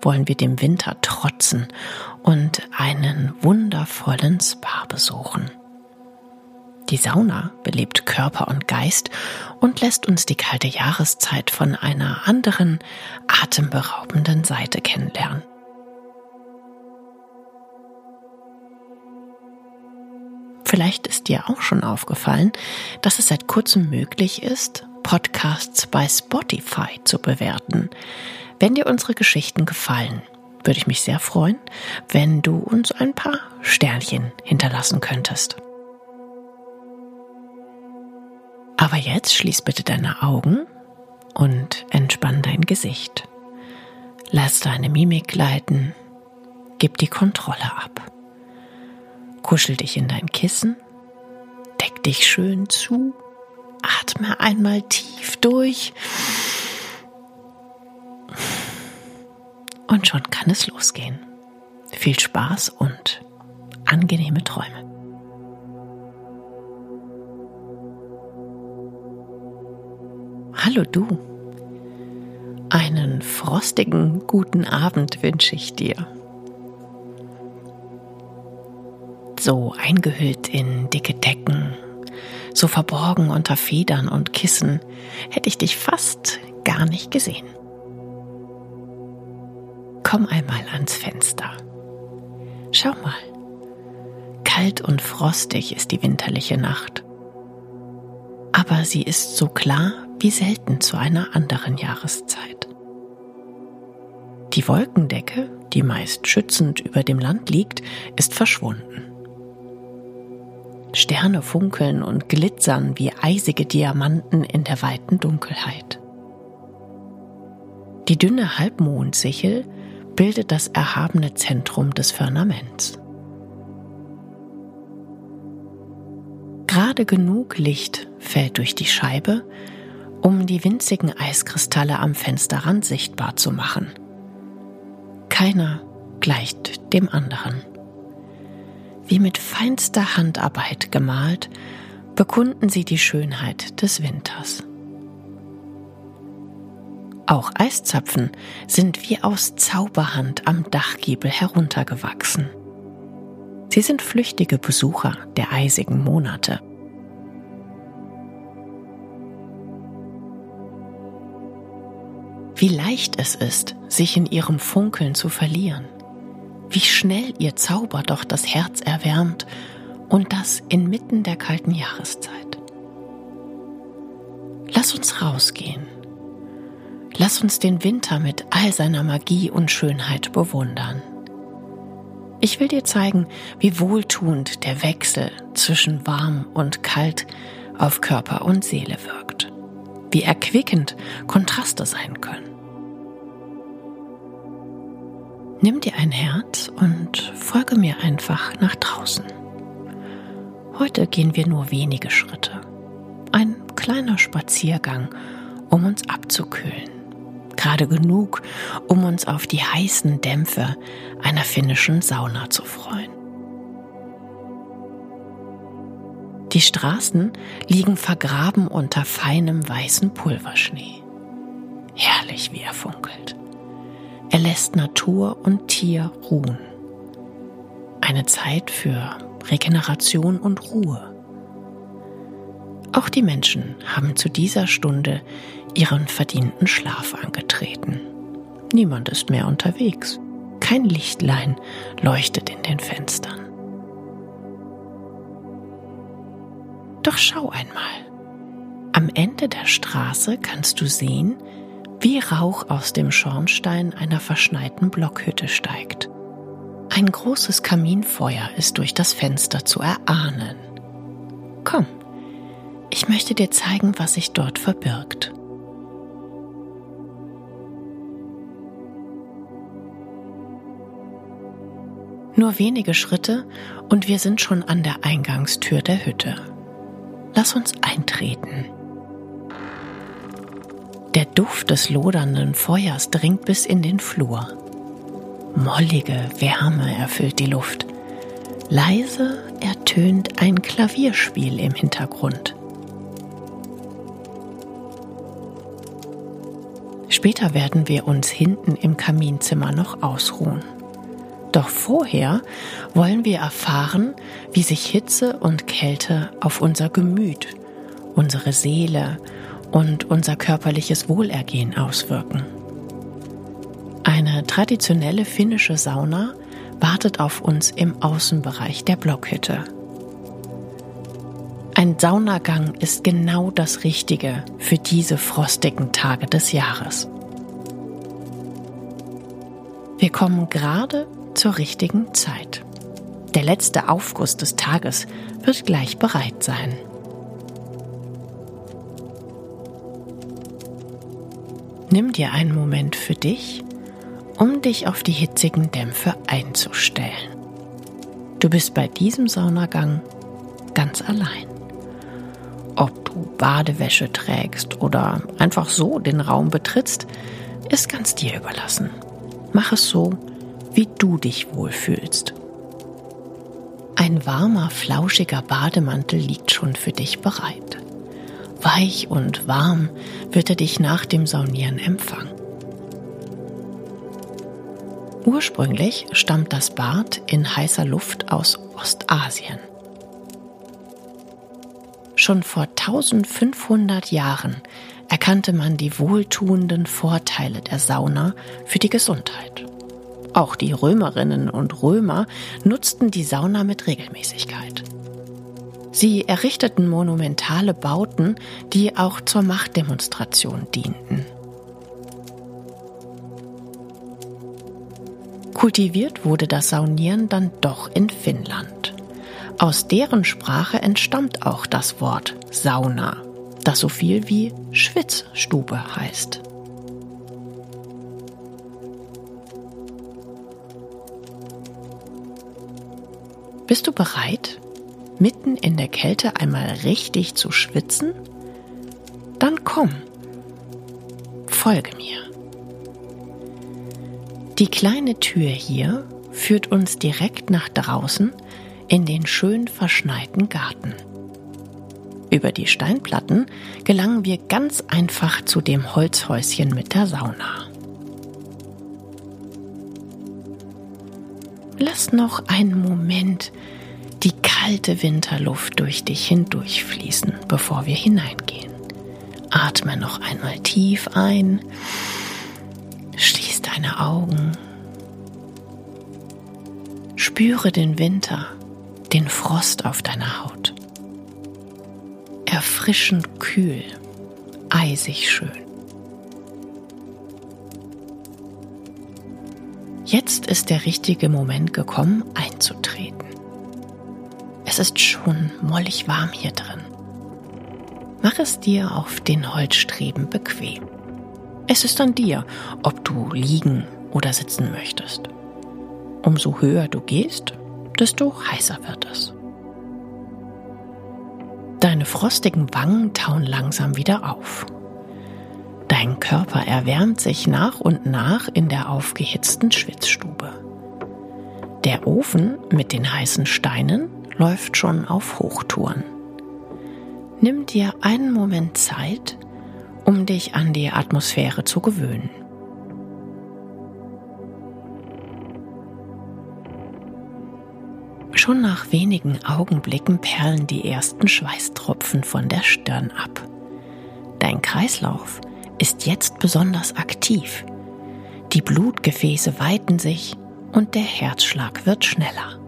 wollen wir dem Winter trotzen und einen wundervollen Spa besuchen. Die Sauna belebt Körper und Geist und lässt uns die kalte Jahreszeit von einer anderen, atemberaubenden Seite kennenlernen. Vielleicht ist dir auch schon aufgefallen, dass es seit kurzem möglich ist, Podcasts bei Spotify zu bewerten. Wenn dir unsere Geschichten gefallen, würde ich mich sehr freuen, wenn du uns ein paar Sternchen hinterlassen könntest. Aber jetzt schließ bitte deine Augen und entspann dein Gesicht. Lass deine Mimik gleiten, gib die Kontrolle ab. Kuschel dich in dein Kissen, deck dich schön zu, atme einmal tief durch und schon kann es losgehen. Viel Spaß und angenehme Träume. Hallo du. Einen frostigen guten Abend wünsche ich dir. So eingehüllt in dicke Decken, so verborgen unter Federn und Kissen, hätte ich dich fast gar nicht gesehen. Komm einmal ans Fenster. Schau mal. Kalt und frostig ist die winterliche Nacht. Aber sie ist so klar wie selten zu einer anderen Jahreszeit. Die Wolkendecke, die meist schützend über dem Land liegt, ist verschwunden. Sterne funkeln und glitzern wie eisige Diamanten in der weiten Dunkelheit. Die dünne Halbmondsichel bildet das erhabene Zentrum des Firmaments. Gerade genug Licht fällt durch die Scheibe, um die winzigen Eiskristalle am Fensterrand sichtbar zu machen. Keiner gleicht dem anderen. Wie mit feinster Handarbeit gemalt, bekunden sie die Schönheit des Winters. Auch Eiszapfen sind wie aus Zauberhand am Dachgiebel heruntergewachsen. Sie sind flüchtige Besucher der eisigen Monate. Wie leicht es ist, sich in ihrem Funkeln zu verlieren. Wie schnell ihr Zauber doch das Herz erwärmt und das inmitten der kalten Jahreszeit. Lass uns rausgehen Lass uns den Winter mit all seiner Magie und Schönheit bewundern. Ich will dir zeigen, wie wohltuend der Wechsel zwischen warm und kalt auf Körper und Seele wirkt, wie erquickend Kontraste sein können. Nimm dir ein Herz und folge mir einfach nach draußen. Heute gehen wir nur wenige Schritte. Ein kleiner Spaziergang, um uns abzukühlen gerade genug, um uns auf die heißen Dämpfe einer finnischen Sauna zu freuen. Die Straßen liegen vergraben unter feinem weißen Pulverschnee. Herrlich, wie er funkelt. Er lässt Natur und Tier ruhen. Eine Zeit für Regeneration und Ruhe. Auch die Menschen haben zu dieser Stunde ihren verdienten Schlaf angetreten. Niemand ist mehr unterwegs. Kein Lichtlein leuchtet in den Fenstern. Doch schau einmal. Am Ende der Straße kannst du sehen, wie Rauch aus dem Schornstein einer verschneiten Blockhütte steigt. Ein großes Kaminfeuer ist durch das Fenster zu erahnen. Komm, ich möchte dir zeigen, was sich dort verbirgt. Nur wenige Schritte und wir sind schon an der Eingangstür der Hütte. Lass uns eintreten. Der Duft des lodernden Feuers dringt bis in den Flur. Mollige Wärme erfüllt die Luft. Leise ertönt ein Klavierspiel im Hintergrund. Später werden wir uns hinten im Kaminzimmer noch ausruhen. Doch vorher wollen wir erfahren, wie sich Hitze und Kälte auf unser Gemüt, unsere Seele und unser körperliches Wohlergehen auswirken. Eine traditionelle finnische Sauna wartet auf uns im Außenbereich der Blockhütte. Ein Saunagang ist genau das Richtige für diese frostigen Tage des Jahres. Wir kommen gerade zur richtigen Zeit. Der letzte Aufguss des Tages wird gleich bereit sein. Nimm dir einen Moment für dich, um dich auf die hitzigen Dämpfe einzustellen. Du bist bei diesem Saunagang ganz allein. Ob du Badewäsche trägst oder einfach so den Raum betrittst, ist ganz dir überlassen. Mach es so, wie du dich wohlfühlst. Ein warmer, flauschiger Bademantel liegt schon für dich bereit. Weich und warm wird er dich nach dem Saunieren empfangen. Ursprünglich stammt das Bad in heißer Luft aus Ostasien. Schon vor 1500 Jahren erkannte man die wohltuenden Vorteile der Sauna für die Gesundheit. Auch die Römerinnen und Römer nutzten die Sauna mit Regelmäßigkeit. Sie errichteten monumentale Bauten, die auch zur Machtdemonstration dienten. Kultiviert wurde das Saunieren dann doch in Finnland. Aus deren Sprache entstammt auch das Wort Sauna, das so viel wie Schwitzstube heißt. Bist du bereit, mitten in der Kälte einmal richtig zu schwitzen? Dann komm, folge mir. Die kleine Tür hier führt uns direkt nach draußen in den schön verschneiten Garten. Über die Steinplatten gelangen wir ganz einfach zu dem Holzhäuschen mit der Sauna. Lass noch einen Moment die kalte Winterluft durch dich hindurchfließen, bevor wir hineingehen. Atme noch einmal tief ein, schließ deine Augen, spüre den Winter, den Frost auf deiner Haut. Erfrischend kühl, eisig schön. Jetzt ist der richtige Moment gekommen, einzutreten. Es ist schon mollig warm hier drin. Mach es dir auf den Holzstreben bequem. Es ist an dir, ob du liegen oder sitzen möchtest. Umso höher du gehst, desto heißer wird es. Deine frostigen Wangen tauen langsam wieder auf. Dein Körper erwärmt sich nach und nach in der aufgehitzten Schwitzstube. Der Ofen mit den heißen Steinen läuft schon auf Hochtouren. Nimm dir einen Moment Zeit, um dich an die Atmosphäre zu gewöhnen. Schon nach wenigen Augenblicken perlen die ersten Schweißtropfen von der Stirn ab. Dein Kreislauf ist jetzt besonders aktiv. Die Blutgefäße weiten sich und der Herzschlag wird schneller.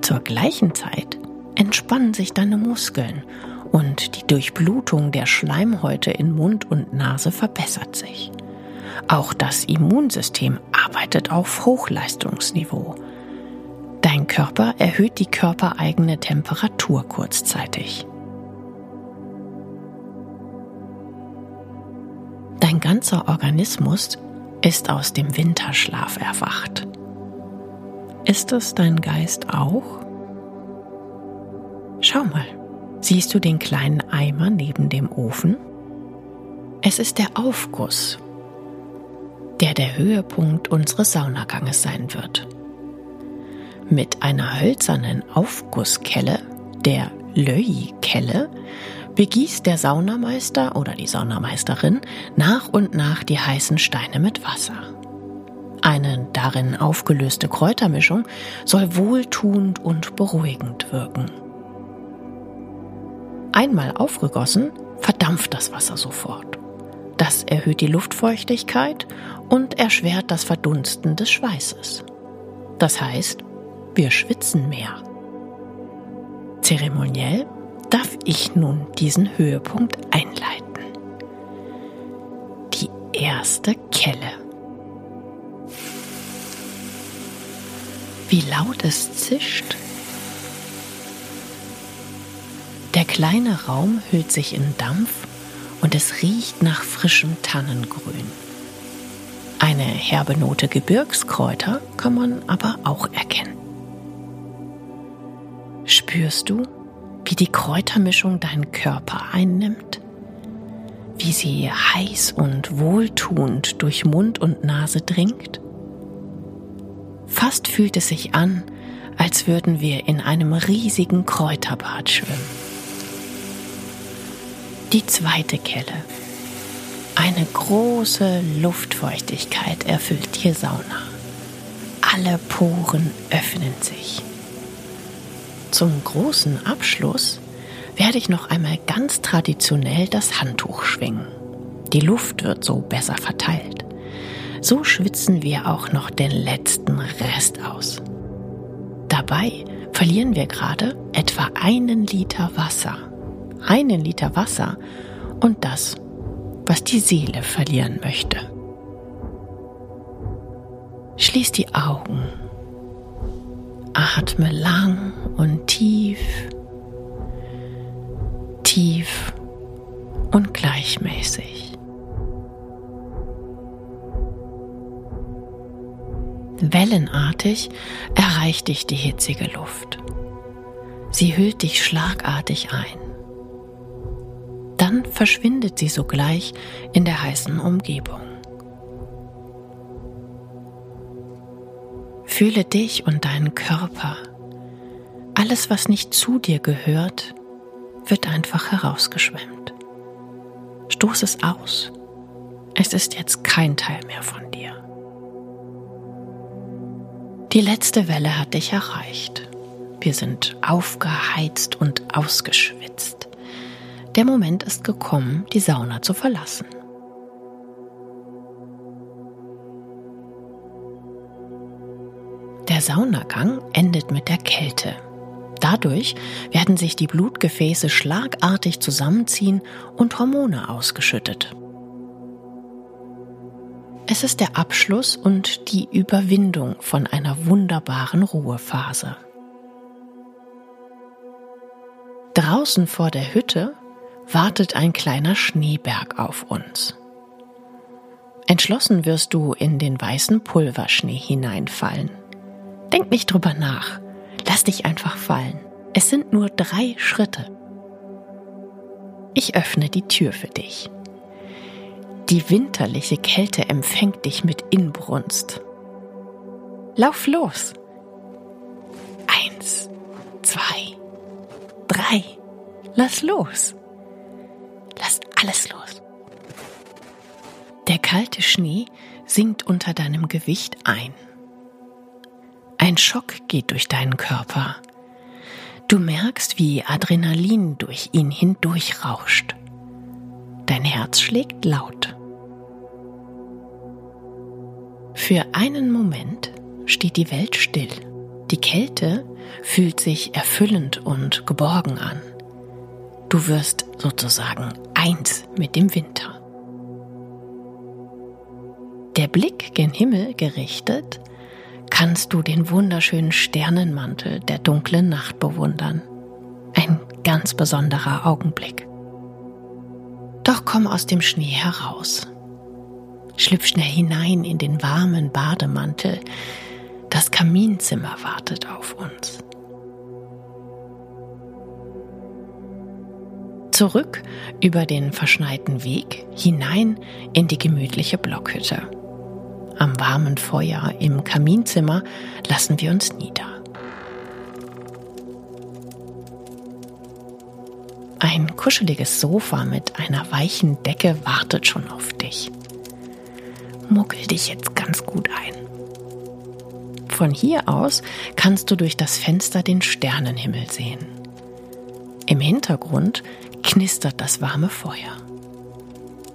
Zur gleichen Zeit entspannen sich deine Muskeln und die Durchblutung der Schleimhäute in Mund und Nase verbessert sich. Auch das Immunsystem arbeitet auf Hochleistungsniveau. Dein Körper erhöht die körpereigene Temperatur kurzzeitig. Dein ganzer Organismus ist aus dem Winterschlaf erwacht. Ist es dein Geist auch? Schau mal, siehst du den kleinen Eimer neben dem Ofen? Es ist der Aufguss, der der Höhepunkt unseres Saunaganges sein wird. Mit einer hölzernen Aufgusskelle, der Löi-Kelle, begießt der Saunameister oder die Saunameisterin nach und nach die heißen Steine mit Wasser. Eine darin aufgelöste Kräutermischung soll wohltuend und beruhigend wirken. Einmal aufgegossen, verdampft das Wasser sofort. Das erhöht die Luftfeuchtigkeit und erschwert das Verdunsten des Schweißes. Das heißt, wir schwitzen mehr. Zeremoniell darf ich nun diesen Höhepunkt einleiten. Die erste Kelle. Wie laut es zischt. Der kleine Raum hüllt sich in Dampf und es riecht nach frischem Tannengrün. Eine herbe Note Gebirgskräuter kann man aber auch erkennen. Spürst du, wie die Kräutermischung deinen Körper einnimmt? Wie sie heiß und wohltuend durch Mund und Nase dringt? Fast fühlt es sich an, als würden wir in einem riesigen Kräuterbad schwimmen. Die zweite Kelle. Eine große Luftfeuchtigkeit erfüllt die Sauna. Alle Poren öffnen sich. Zum großen Abschluss werde ich noch einmal ganz traditionell das Handtuch schwingen. Die Luft wird so besser verteilt. So schwitzen wir auch noch den letzten Rest aus. Dabei verlieren wir gerade etwa einen Liter Wasser. Einen Liter Wasser und das, was die Seele verlieren möchte. Schließ die Augen. Atme lang und tief, tief und gleichmäßig. Wellenartig erreicht dich die hitzige Luft. Sie hüllt dich schlagartig ein. Dann verschwindet sie sogleich in der heißen Umgebung. Fühle dich und deinen Körper. Alles, was nicht zu dir gehört, wird einfach herausgeschwemmt. Stoß es aus. Es ist jetzt kein Teil mehr von dir. Die letzte Welle hat dich erreicht. Wir sind aufgeheizt und ausgeschwitzt. Der Moment ist gekommen, die Sauna zu verlassen. Saunagang endet mit der Kälte. Dadurch werden sich die Blutgefäße schlagartig zusammenziehen und Hormone ausgeschüttet. Es ist der Abschluss und die Überwindung von einer wunderbaren Ruhephase. Draußen vor der Hütte wartet ein kleiner Schneeberg auf uns. Entschlossen wirst du in den weißen Pulverschnee hineinfallen. Denk nicht drüber nach. Lass dich einfach fallen. Es sind nur drei Schritte. Ich öffne die Tür für dich. Die winterliche Kälte empfängt dich mit Inbrunst. Lauf los. Eins, zwei, drei. Lass los. Lass alles los. Der kalte Schnee sinkt unter deinem Gewicht ein. Ein Schock geht durch deinen Körper. Du merkst, wie Adrenalin durch ihn hindurchrauscht. Dein Herz schlägt laut. Für einen Moment steht die Welt still. Die Kälte fühlt sich erfüllend und geborgen an. Du wirst sozusagen eins mit dem Winter. Der Blick gen Himmel gerichtet, kannst du den wunderschönen Sternenmantel der dunklen Nacht bewundern. Ein ganz besonderer Augenblick. Doch komm aus dem Schnee heraus. Schlüpf schnell hinein in den warmen Bademantel. Das Kaminzimmer wartet auf uns. Zurück über den verschneiten Weg hinein in die gemütliche Blockhütte. Am warmen Feuer im Kaminzimmer lassen wir uns nieder. Ein kuscheliges Sofa mit einer weichen Decke wartet schon auf dich. Muckel dich jetzt ganz gut ein. Von hier aus kannst du durch das Fenster den Sternenhimmel sehen. Im Hintergrund knistert das warme Feuer.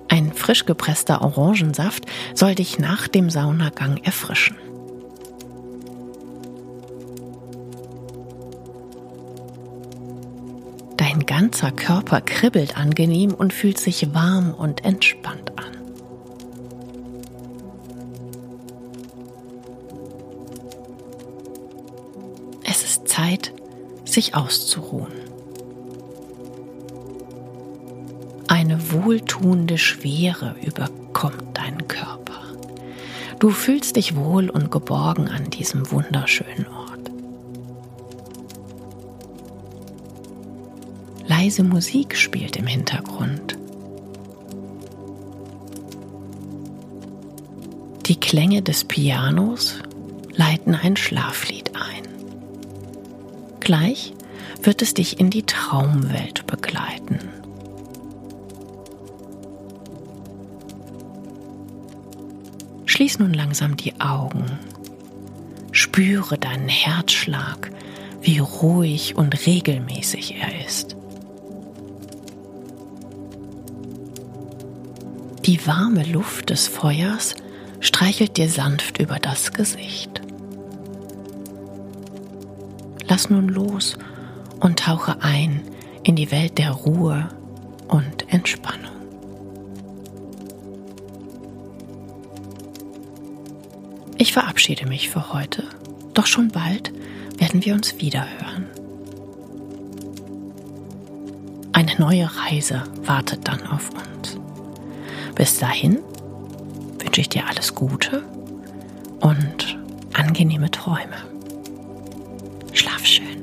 Ein frisch gepresster Orangensaft soll dich nach dem Saunagang erfrischen. Dein ganzer Körper kribbelt angenehm und fühlt sich warm und entspannt an. Es ist Zeit, sich auszuruhen. Wohltuende Schwere überkommt deinen Körper. Du fühlst dich wohl und geborgen an diesem wunderschönen Ort. Leise Musik spielt im Hintergrund. Die Klänge des Pianos leiten ein Schlaflied ein. Gleich wird es dich in die Traumwelt begleiten. Schließ nun langsam die Augen. Spüre deinen Herzschlag, wie ruhig und regelmäßig er ist. Die warme Luft des Feuers streichelt dir sanft über das Gesicht. Lass nun los und tauche ein in die Welt der Ruhe und Entspannung. Verabschiede mich für heute, doch schon bald werden wir uns wieder hören. Eine neue Reise wartet dann auf uns. Bis dahin wünsche ich dir alles Gute und angenehme Träume. Schlaf schön.